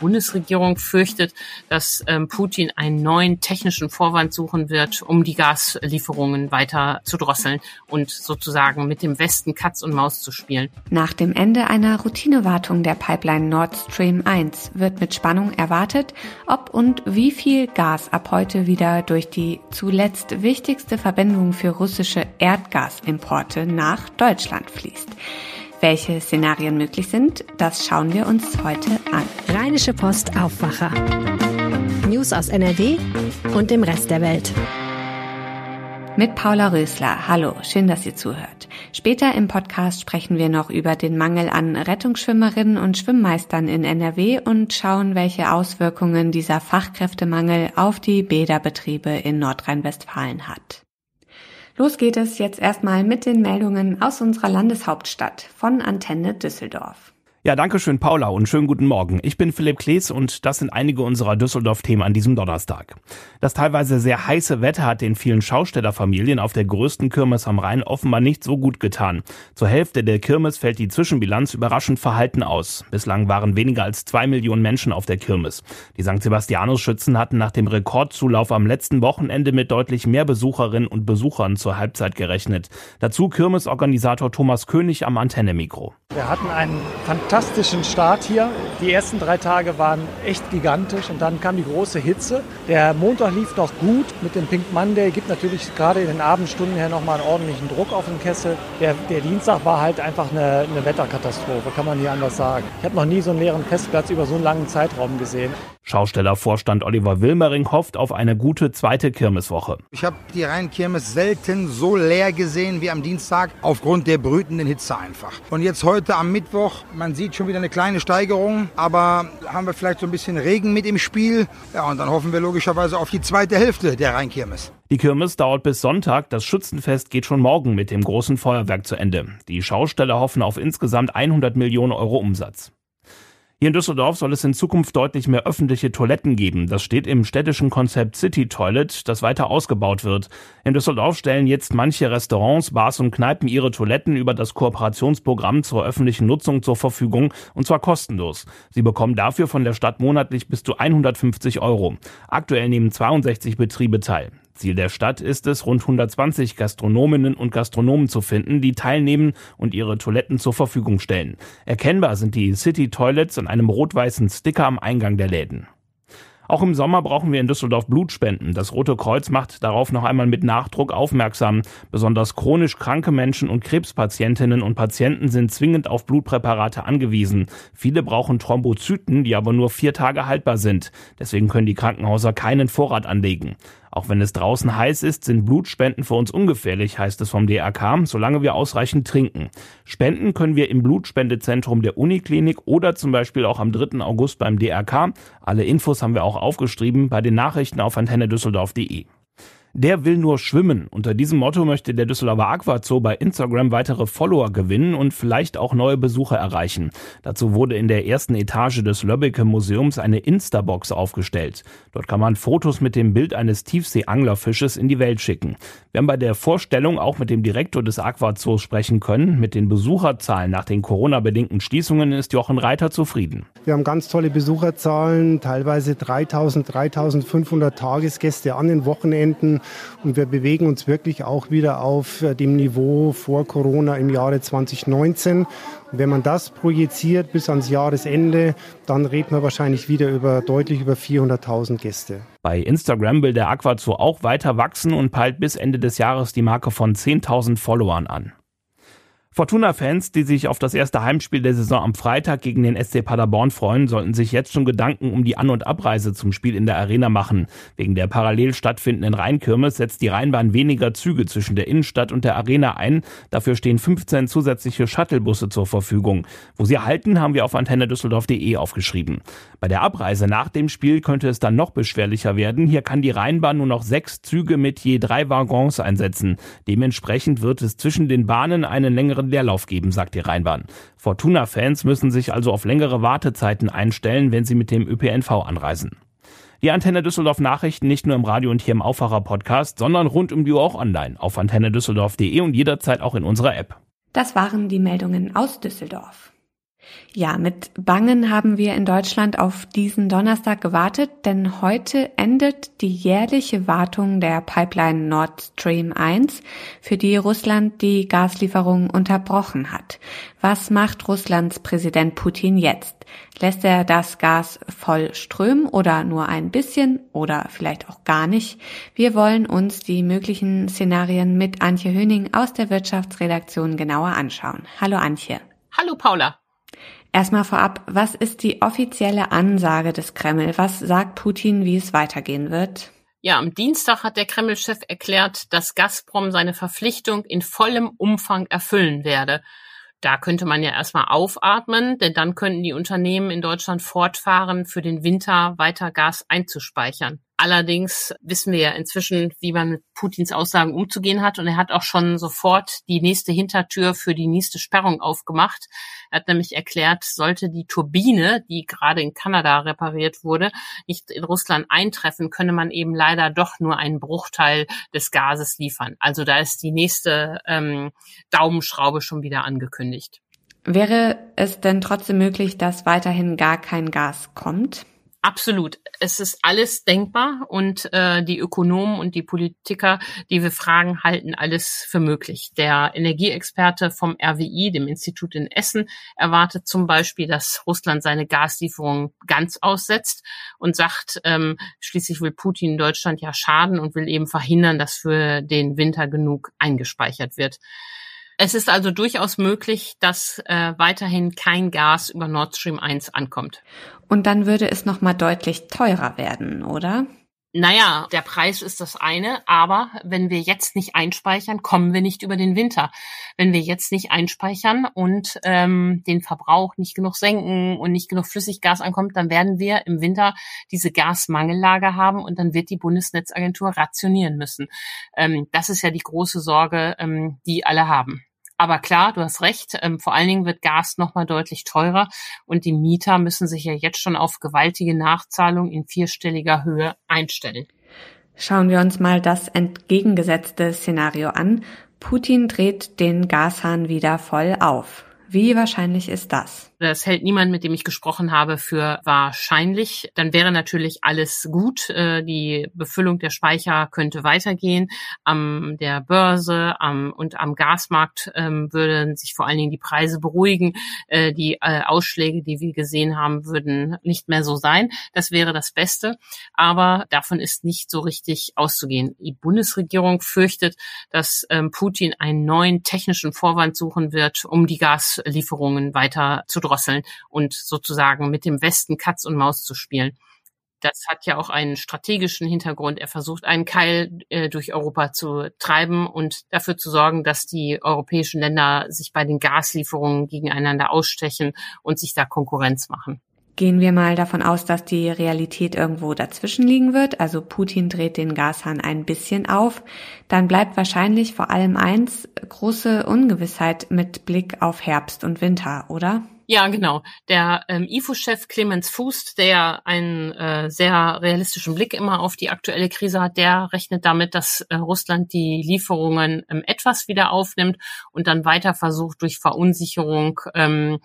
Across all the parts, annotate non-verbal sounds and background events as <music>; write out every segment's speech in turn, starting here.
Bundesregierung fürchtet, dass ähm, Putin einen neuen technischen Vorwand suchen wird, um die Gaslieferungen weiter zu drosseln und sozusagen mit dem Westen Katz und Maus zu spielen. Nach dem Ende einer Routinewartung der Pipeline Nord Stream 1 wird mit Spannung erwartet, ob und wie viel Gas ab heute wieder durch die zuletzt wichtigste Verbindung für russische Erdgasimporte nach Deutschland fließt. Welche Szenarien möglich sind, das schauen wir uns heute an. Rheinische Post Aufwacher. News aus NRW und dem Rest der Welt. Mit Paula Rösler. Hallo, schön, dass ihr zuhört. Später im Podcast sprechen wir noch über den Mangel an Rettungsschwimmerinnen und Schwimmmeistern in NRW und schauen, welche Auswirkungen dieser Fachkräftemangel auf die Bäderbetriebe in Nordrhein-Westfalen hat. Los geht es jetzt erstmal mit den Meldungen aus unserer Landeshauptstadt von Antenne Düsseldorf. Ja, danke schön, Paula, und schönen guten Morgen. Ich bin Philipp Klees und das sind einige unserer Düsseldorf-Themen an diesem Donnerstag. Das teilweise sehr heiße Wetter hat den vielen Schaustellerfamilien auf der größten Kirmes am Rhein offenbar nicht so gut getan. Zur Hälfte der Kirmes fällt die Zwischenbilanz überraschend verhalten aus. Bislang waren weniger als zwei Millionen Menschen auf der Kirmes. Die St. Sebastianus-Schützen hatten nach dem Rekordzulauf am letzten Wochenende mit deutlich mehr Besucherinnen und Besuchern zur Halbzeit gerechnet. Dazu Kirmesorganisator Thomas König am Antennemikro. Wir hatten einen fantastischen Start hier. Die ersten drei Tage waren echt gigantisch und dann kam die große Hitze. Der Montag lief noch gut mit dem Pink Monday, gibt natürlich gerade in den Abendstunden her nochmal einen ordentlichen Druck auf den Kessel. Der, der Dienstag war halt einfach eine, eine Wetterkatastrophe, kann man hier anders sagen. Ich habe noch nie so einen leeren Festplatz über so einen langen Zeitraum gesehen. Schaustellervorstand Oliver Wilmering hofft auf eine gute zweite Kirmeswoche. Ich habe die Rheinkirmes selten so leer gesehen wie am Dienstag, aufgrund der brütenden Hitze einfach. Und jetzt heute am Mittwoch, man sieht schon wieder eine kleine Steigerung, aber haben wir vielleicht so ein bisschen Regen mit im Spiel. Ja, und dann hoffen wir logischerweise auf die zweite Hälfte der Rheinkirmes. Die Kirmes dauert bis Sonntag, das Schützenfest geht schon morgen mit dem großen Feuerwerk zu Ende. Die Schausteller hoffen auf insgesamt 100 Millionen Euro Umsatz. Hier in Düsseldorf soll es in Zukunft deutlich mehr öffentliche Toiletten geben. Das steht im städtischen Konzept City Toilet, das weiter ausgebaut wird. In Düsseldorf stellen jetzt manche Restaurants, Bars und Kneipen ihre Toiletten über das Kooperationsprogramm zur öffentlichen Nutzung zur Verfügung und zwar kostenlos. Sie bekommen dafür von der Stadt monatlich bis zu 150 Euro. Aktuell nehmen 62 Betriebe teil. Ziel der Stadt ist es, rund 120 Gastronominnen und Gastronomen zu finden, die teilnehmen und ihre Toiletten zur Verfügung stellen. Erkennbar sind die City Toilets an einem rot-weißen Sticker am Eingang der Läden. Auch im Sommer brauchen wir in Düsseldorf Blutspenden. Das Rote Kreuz macht darauf noch einmal mit Nachdruck aufmerksam. Besonders chronisch kranke Menschen und Krebspatientinnen und Patienten sind zwingend auf Blutpräparate angewiesen. Viele brauchen Thrombozyten, die aber nur vier Tage haltbar sind. Deswegen können die Krankenhäuser keinen Vorrat anlegen. Auch wenn es draußen heiß ist, sind Blutspenden für uns ungefährlich, heißt es vom DRK, solange wir ausreichend trinken. Spenden können wir im Blutspendezentrum der Uniklinik oder zum Beispiel auch am 3. August beim DRK. Alle Infos haben wir auch aufgeschrieben bei den Nachrichten auf antennedüsseldorf.de. Der will nur schwimmen. Unter diesem Motto möchte der Düsseldorfer Aquazoo bei Instagram weitere Follower gewinnen und vielleicht auch neue Besucher erreichen. Dazu wurde in der ersten Etage des Löbbecke Museums eine Instabox aufgestellt. Dort kann man Fotos mit dem Bild eines Tiefseeanglerfisches in die Welt schicken. Wir haben bei der Vorstellung auch mit dem Direktor des Aquazoos sprechen können. Mit den Besucherzahlen nach den Corona-bedingten Schließungen ist Jochen Reiter zufrieden. Wir haben ganz tolle Besucherzahlen, teilweise 3000, 3500 Tagesgäste an den Wochenenden. Und wir bewegen uns wirklich auch wieder auf äh, dem Niveau vor Corona im Jahre 2019. Und wenn man das projiziert bis ans Jahresende, dann reden wir wahrscheinlich wieder über deutlich über 400.000 Gäste. Bei Instagram will der Aquazoo auch weiter wachsen und peilt bis Ende des Jahres die Marke von 10.000 Followern an. Fortuna-Fans, die sich auf das erste Heimspiel der Saison am Freitag gegen den SC Paderborn freuen, sollten sich jetzt schon Gedanken um die An- und Abreise zum Spiel in der Arena machen. Wegen der parallel stattfindenden Rheinkirmes setzt die Rheinbahn weniger Züge zwischen der Innenstadt und der Arena ein. Dafür stehen 15 zusätzliche Shuttlebusse zur Verfügung. Wo sie halten, haben wir auf antennedüsseldorf.de aufgeschrieben. Bei der Abreise nach dem Spiel könnte es dann noch beschwerlicher werden. Hier kann die Rheinbahn nur noch sechs Züge mit je drei Waggons einsetzen. Dementsprechend wird es zwischen den Bahnen einen längeren Leerlauf geben, sagt die Rheinbahn. Fortuna-Fans müssen sich also auf längere Wartezeiten einstellen, wenn sie mit dem ÖPNV anreisen. Die Antenne Düsseldorf Nachrichten nicht nur im Radio und hier im Aufwacher Podcast, sondern rund um die Uhr auch online auf antennedüsseldorf.de und jederzeit auch in unserer App. Das waren die Meldungen aus Düsseldorf. Ja, mit Bangen haben wir in Deutschland auf diesen Donnerstag gewartet, denn heute endet die jährliche Wartung der Pipeline Nord Stream 1, für die Russland die Gaslieferungen unterbrochen hat. Was macht Russlands Präsident Putin jetzt? Lässt er das Gas voll strömen oder nur ein bisschen oder vielleicht auch gar nicht? Wir wollen uns die möglichen Szenarien mit Antje Höning aus der Wirtschaftsredaktion genauer anschauen. Hallo Antje. Hallo Paula. Erstmal vorab, was ist die offizielle Ansage des Kreml? Was sagt Putin, wie es weitergehen wird? Ja, am Dienstag hat der Kreml-Chef erklärt, dass Gazprom seine Verpflichtung in vollem Umfang erfüllen werde. Da könnte man ja erstmal aufatmen, denn dann könnten die Unternehmen in Deutschland fortfahren, für den Winter weiter Gas einzuspeichern. Allerdings wissen wir ja inzwischen, wie man mit Putins Aussagen umzugehen hat. Und er hat auch schon sofort die nächste Hintertür für die nächste Sperrung aufgemacht. Er hat nämlich erklärt, sollte die Turbine, die gerade in Kanada repariert wurde, nicht in Russland eintreffen, könne man eben leider doch nur einen Bruchteil des Gases liefern. Also da ist die nächste ähm, Daumenschraube schon wieder angekündigt. Wäre es denn trotzdem möglich, dass weiterhin gar kein Gas kommt? Absolut. Es ist alles denkbar und äh, die Ökonomen und die Politiker, die wir fragen, halten alles für möglich. Der Energieexperte vom RWI, dem Institut in Essen, erwartet zum Beispiel, dass Russland seine Gaslieferungen ganz aussetzt und sagt, ähm, schließlich will Putin Deutschland ja schaden und will eben verhindern, dass für den Winter genug eingespeichert wird. Es ist also durchaus möglich, dass äh, weiterhin kein Gas über Nord Stream 1 ankommt. Und dann würde es nochmal deutlich teurer werden, oder? Naja, der Preis ist das eine, aber wenn wir jetzt nicht einspeichern, kommen wir nicht über den Winter. Wenn wir jetzt nicht einspeichern und ähm, den Verbrauch nicht genug senken und nicht genug Flüssiggas ankommt, dann werden wir im Winter diese Gasmangellage haben und dann wird die Bundesnetzagentur rationieren müssen. Ähm, das ist ja die große Sorge, ähm, die alle haben. Aber klar, du hast recht, ähm, vor allen Dingen wird Gas nochmal deutlich teurer und die Mieter müssen sich ja jetzt schon auf gewaltige Nachzahlungen in vierstelliger Höhe einstellen. Schauen wir uns mal das entgegengesetzte Szenario an. Putin dreht den Gashahn wieder voll auf. Wie wahrscheinlich ist das? Das hält niemand, mit dem ich gesprochen habe, für wahrscheinlich. Dann wäre natürlich alles gut. Äh, die Befüllung der Speicher könnte weitergehen. Am der Börse am, und am Gasmarkt ähm, würden sich vor allen Dingen die Preise beruhigen. Äh, die äh, Ausschläge, die wir gesehen haben, würden nicht mehr so sein. Das wäre das Beste. Aber davon ist nicht so richtig auszugehen. Die Bundesregierung fürchtet, dass ähm, Putin einen neuen technischen Vorwand suchen wird, um die Gas Gaslieferungen weiter zu drosseln und sozusagen mit dem Westen Katz und Maus zu spielen. Das hat ja auch einen strategischen Hintergrund. Er versucht, einen Keil äh, durch Europa zu treiben und dafür zu sorgen, dass die europäischen Länder sich bei den Gaslieferungen gegeneinander ausstechen und sich da Konkurrenz machen. Gehen wir mal davon aus, dass die Realität irgendwo dazwischen liegen wird, also Putin dreht den Gashahn ein bisschen auf, dann bleibt wahrscheinlich vor allem eins, große Ungewissheit mit Blick auf Herbst und Winter, oder? Ja, genau. Der ähm, IFO-Chef Clemens Fuß, der einen äh, sehr realistischen Blick immer auf die aktuelle Krise hat, der rechnet damit, dass äh, Russland die Lieferungen ähm, etwas wieder aufnimmt und dann weiter versucht, durch Verunsicherung ähm,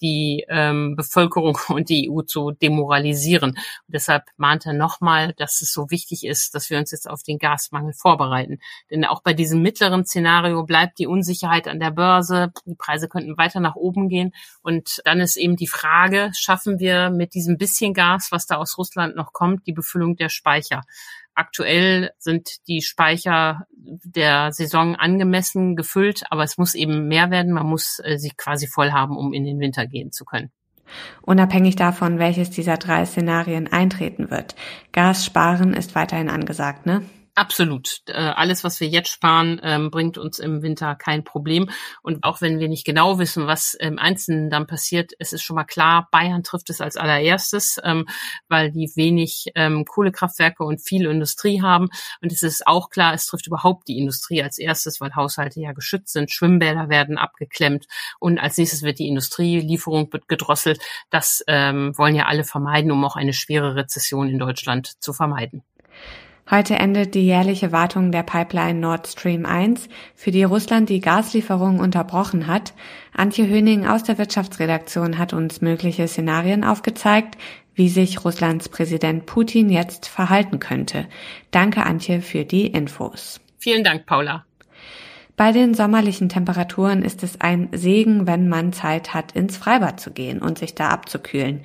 die ähm, Bevölkerung <laughs> und die EU zu demoralisieren. Und deshalb mahnt er nochmal, dass es so wichtig ist, dass wir uns jetzt auf den Gasmangel vorbereiten. Denn auch bei diesem mittleren Szenario bleibt die Unsicherheit an der Börse. Die Preise könnten weiter nach oben gehen und und dann ist eben die Frage, schaffen wir mit diesem bisschen Gas, was da aus Russland noch kommt, die Befüllung der Speicher? Aktuell sind die Speicher der Saison angemessen gefüllt, aber es muss eben mehr werden. Man muss äh, sie quasi voll haben, um in den Winter gehen zu können. Unabhängig davon, welches dieser drei Szenarien eintreten wird. Gas sparen ist weiterhin angesagt, ne? Absolut. Äh, alles, was wir jetzt sparen, ähm, bringt uns im Winter kein Problem. Und auch wenn wir nicht genau wissen, was im Einzelnen dann passiert, es ist schon mal klar, Bayern trifft es als allererstes, ähm, weil die wenig ähm, Kohlekraftwerke und viel Industrie haben. Und es ist auch klar, es trifft überhaupt die Industrie als erstes, weil Haushalte ja geschützt sind, Schwimmbäder werden abgeklemmt und als nächstes wird die Industrielieferung gedrosselt. Das wollen ja alle vermeiden, um auch eine schwere Rezession in Deutschland zu vermeiden. Heute endet die jährliche Wartung der Pipeline Nord Stream 1, für die Russland die Gaslieferungen unterbrochen hat. Antje Höning aus der Wirtschaftsredaktion hat uns mögliche Szenarien aufgezeigt, wie sich Russlands Präsident Putin jetzt verhalten könnte. Danke, Antje, für die Infos. Vielen Dank, Paula. Bei den sommerlichen Temperaturen ist es ein Segen, wenn man Zeit hat, ins Freibad zu gehen und sich da abzukühlen.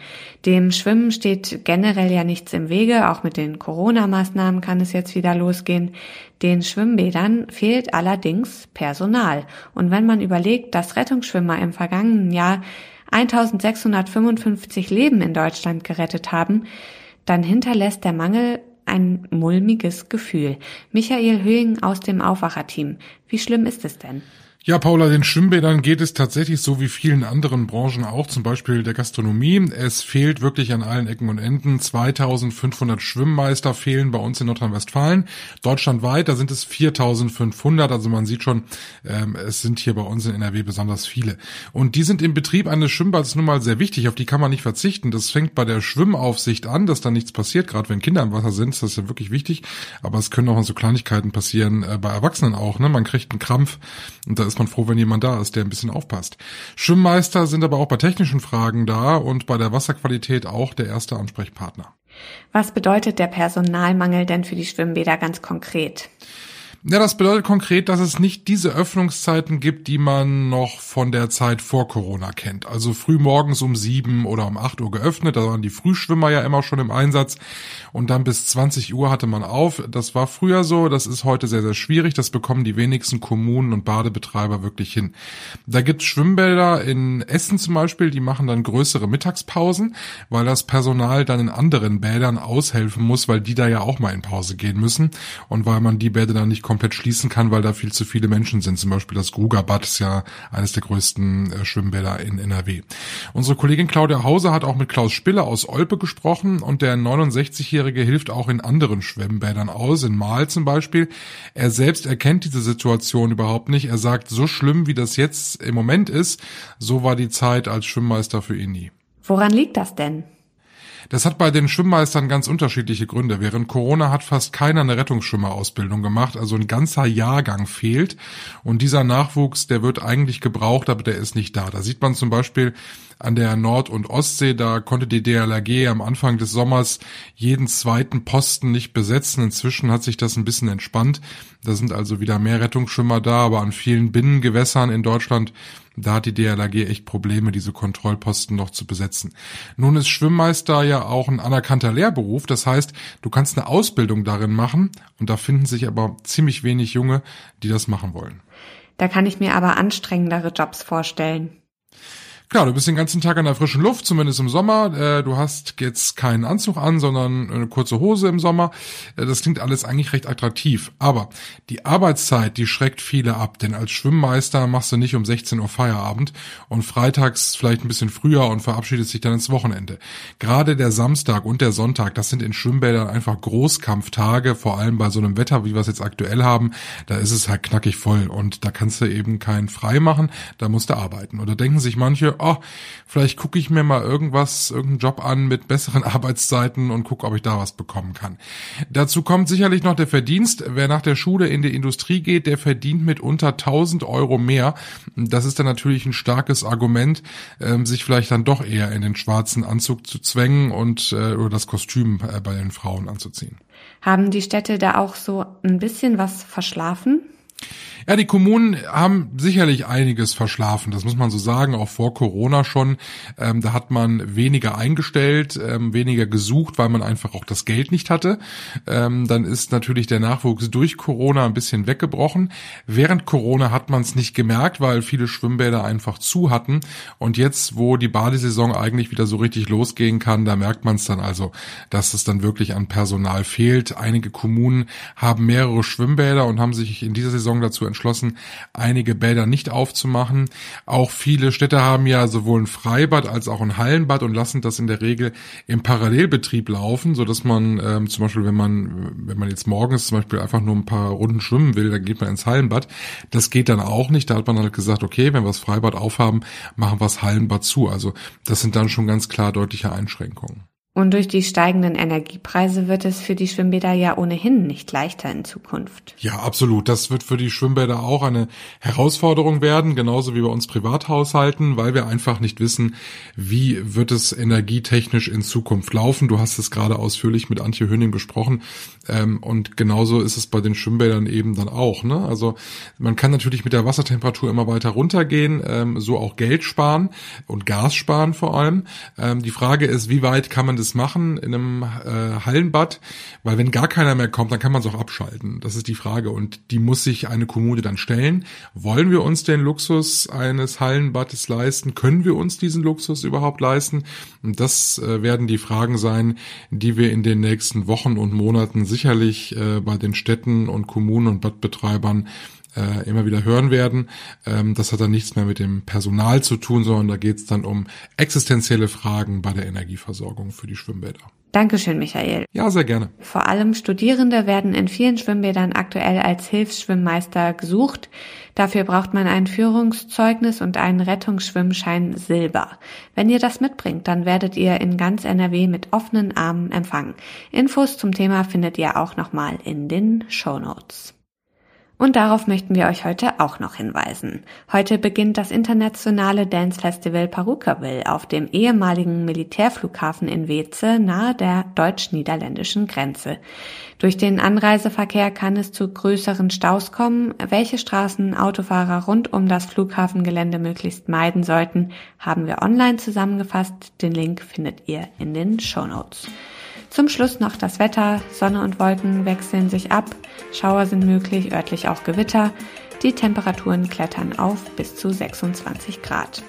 Dem Schwimmen steht generell ja nichts im Wege, auch mit den Corona-Maßnahmen kann es jetzt wieder losgehen. Den Schwimmbädern fehlt allerdings Personal. Und wenn man überlegt, dass Rettungsschwimmer im vergangenen Jahr 1655 Leben in Deutschland gerettet haben, dann hinterlässt der Mangel ein mulmiges Gefühl. Michael Höhing aus dem Aufwacherteam. Wie schlimm ist es denn? Ja, Paula, den Schwimmbädern geht es tatsächlich so wie vielen anderen Branchen auch, zum Beispiel der Gastronomie. Es fehlt wirklich an allen Ecken und Enden. 2500 Schwimmmeister fehlen bei uns in Nordrhein-Westfalen. Deutschlandweit, da sind es 4500. Also man sieht schon, ähm, es sind hier bei uns in NRW besonders viele. Und die sind im Betrieb eines Schwimmbads nun mal sehr wichtig. Auf die kann man nicht verzichten. Das fängt bei der Schwimmaufsicht an, dass da nichts passiert. Gerade wenn Kinder im Wasser sind, ist das ja wirklich wichtig. Aber es können auch so Kleinigkeiten passieren, äh, bei Erwachsenen auch. Ne? Man kriegt einen Krampf und da ist man froh, wenn jemand da ist, der ein bisschen aufpasst. Schwimmmeister sind aber auch bei technischen Fragen da und bei der Wasserqualität auch der erste Ansprechpartner. Was bedeutet der Personalmangel denn für die Schwimmbäder ganz konkret? Ja, das bedeutet konkret, dass es nicht diese Öffnungszeiten gibt, die man noch von der Zeit vor Corona kennt. Also früh morgens um sieben oder um acht Uhr geöffnet, da waren die Frühschwimmer ja immer schon im Einsatz und dann bis 20 Uhr hatte man auf. Das war früher so, das ist heute sehr, sehr schwierig. Das bekommen die wenigsten Kommunen und Badebetreiber wirklich hin. Da gibt es Schwimmbäder in Essen zum Beispiel, die machen dann größere Mittagspausen, weil das Personal dann in anderen Bädern aushelfen muss, weil die da ja auch mal in Pause gehen müssen und weil man die Bäder dann nicht komplett schließen kann, weil da viel zu viele Menschen sind. Zum Beispiel das Grugerbad ist ja eines der größten äh, Schwimmbäder in NRW. Unsere Kollegin Claudia Hauser hat auch mit Klaus Spiller aus Olpe gesprochen und der 69-Jährige hilft auch in anderen Schwimmbädern aus, in Mahl zum Beispiel. Er selbst erkennt diese Situation überhaupt nicht. Er sagt, so schlimm wie das jetzt im Moment ist, so war die Zeit als Schwimmmeister für ihn nie. Woran liegt das denn? Das hat bei den Schwimmmeistern ganz unterschiedliche Gründe. Während Corona hat fast keiner eine Rettungsschwimmerausbildung gemacht, also ein ganzer Jahrgang fehlt. Und dieser Nachwuchs, der wird eigentlich gebraucht, aber der ist nicht da. Da sieht man zum Beispiel an der Nord- und Ostsee, da konnte die DLRG am Anfang des Sommers jeden zweiten Posten nicht besetzen. Inzwischen hat sich das ein bisschen entspannt. Da sind also wieder mehr Rettungsschwimmer da, aber an vielen Binnengewässern in Deutschland da hat die DLRG echt Probleme, diese Kontrollposten noch zu besetzen. Nun ist Schwimmmeister ja auch ein anerkannter Lehrberuf. Das heißt, du kannst eine Ausbildung darin machen und da finden sich aber ziemlich wenig Junge, die das machen wollen. Da kann ich mir aber anstrengendere Jobs vorstellen. Klar, du bist den ganzen Tag in der frischen Luft, zumindest im Sommer. Äh, du hast jetzt keinen Anzug an, sondern eine kurze Hose im Sommer. Äh, das klingt alles eigentlich recht attraktiv. Aber die Arbeitszeit, die schreckt viele ab. Denn als Schwimmmeister machst du nicht um 16 Uhr Feierabend und freitags vielleicht ein bisschen früher und verabschiedest dich dann ins Wochenende. Gerade der Samstag und der Sonntag, das sind in Schwimmbädern einfach Großkampftage, vor allem bei so einem Wetter, wie wir es jetzt aktuell haben. Da ist es halt knackig voll und da kannst du eben keinen frei machen, da musst du arbeiten. Und da denken sich manche, oh, vielleicht gucke ich mir mal irgendwas, irgendeinen Job an mit besseren <laughs> Arbeitszeiten und gucke, ob ich da was bekommen kann. Dazu kommt sicherlich noch der Verdienst. Wer nach der Schule in die Industrie geht, der verdient mit unter 1000 Euro mehr. Das ist dann natürlich ein starkes Argument, ähm, sich vielleicht dann doch eher in den schwarzen Anzug zu zwängen und äh, oder das Kostüm äh, bei den Frauen anzuziehen. Haben die Städte da auch so ein bisschen was verschlafen? Ja, die Kommunen haben sicherlich einiges verschlafen, das muss man so sagen, auch vor Corona schon. Ähm, da hat man weniger eingestellt, ähm, weniger gesucht, weil man einfach auch das Geld nicht hatte. Ähm, dann ist natürlich der Nachwuchs durch Corona ein bisschen weggebrochen. Während Corona hat man es nicht gemerkt, weil viele Schwimmbäder einfach zu hatten. Und jetzt, wo die Badesaison eigentlich wieder so richtig losgehen kann, da merkt man es dann also, dass es dann wirklich an Personal fehlt. Einige Kommunen haben mehrere Schwimmbäder und haben sich in dieser Saison dazu entschlossen, einige Bäder nicht aufzumachen. Auch viele Städte haben ja sowohl ein Freibad als auch ein Hallenbad und lassen das in der Regel im Parallelbetrieb laufen, so dass man ähm, zum Beispiel, wenn man, wenn man jetzt morgens zum Beispiel einfach nur ein paar Runden schwimmen will, dann geht man ins Hallenbad. Das geht dann auch nicht. Da hat man halt gesagt, okay, wenn wir das Freibad aufhaben, machen wir das Hallenbad zu. Also das sind dann schon ganz klar deutliche Einschränkungen. Und durch die steigenden Energiepreise wird es für die Schwimmbäder ja ohnehin nicht leichter in Zukunft. Ja, absolut. Das wird für die Schwimmbäder auch eine Herausforderung werden, genauso wie bei uns Privathaushalten, weil wir einfach nicht wissen, wie wird es energietechnisch in Zukunft laufen. Du hast es gerade ausführlich mit Antje Höning besprochen. Ähm, und genauso ist es bei den Schwimmbädern eben dann auch. Ne? Also man kann natürlich mit der Wassertemperatur immer weiter runtergehen, ähm, so auch Geld sparen und Gas sparen vor allem. Ähm, die Frage ist, wie weit kann man das machen in einem äh, Hallenbad, weil wenn gar keiner mehr kommt, dann kann man es auch abschalten. Das ist die Frage und die muss sich eine Kommune dann stellen. Wollen wir uns den Luxus eines Hallenbades leisten? Können wir uns diesen Luxus überhaupt leisten? Und das äh, werden die Fragen sein, die wir in den nächsten Wochen und Monaten sicherlich äh, bei den Städten und Kommunen und Badbetreibern äh, immer wieder hören werden. Ähm, das hat dann nichts mehr mit dem Personal zu tun, sondern da geht es dann um existenzielle Fragen bei der Energieversorgung für die Schwimmbäder. Dankeschön, Michael. Ja, sehr gerne. Vor allem Studierende werden in vielen Schwimmbädern aktuell als Hilfsschwimmmeister gesucht. Dafür braucht man ein Führungszeugnis und einen Rettungsschwimmschein Silber. Wenn ihr das mitbringt, dann werdet ihr in ganz NRW mit offenen Armen empfangen. Infos zum Thema findet ihr auch nochmal in den Show Notes. Und darauf möchten wir euch heute auch noch hinweisen. Heute beginnt das internationale Dance Festival Perukaville auf dem ehemaligen Militärflughafen in Weze nahe der deutsch-niederländischen Grenze. Durch den Anreiseverkehr kann es zu größeren Staus kommen. Welche Straßen Autofahrer rund um das Flughafengelände möglichst meiden sollten, haben wir online zusammengefasst. Den Link findet ihr in den Show Notes. Zum Schluss noch das Wetter. Sonne und Wolken wechseln sich ab. Schauer sind möglich, örtlich auch Gewitter. Die Temperaturen klettern auf bis zu 26 Grad.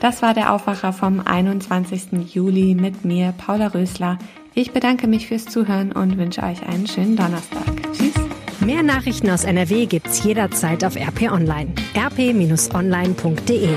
Das war der Aufwacher vom 21. Juli mit mir, Paula Rösler. Ich bedanke mich fürs Zuhören und wünsche euch einen schönen Donnerstag. Tschüss. Mehr Nachrichten aus NRW gibt's jederzeit auf RP Online. rp-online.de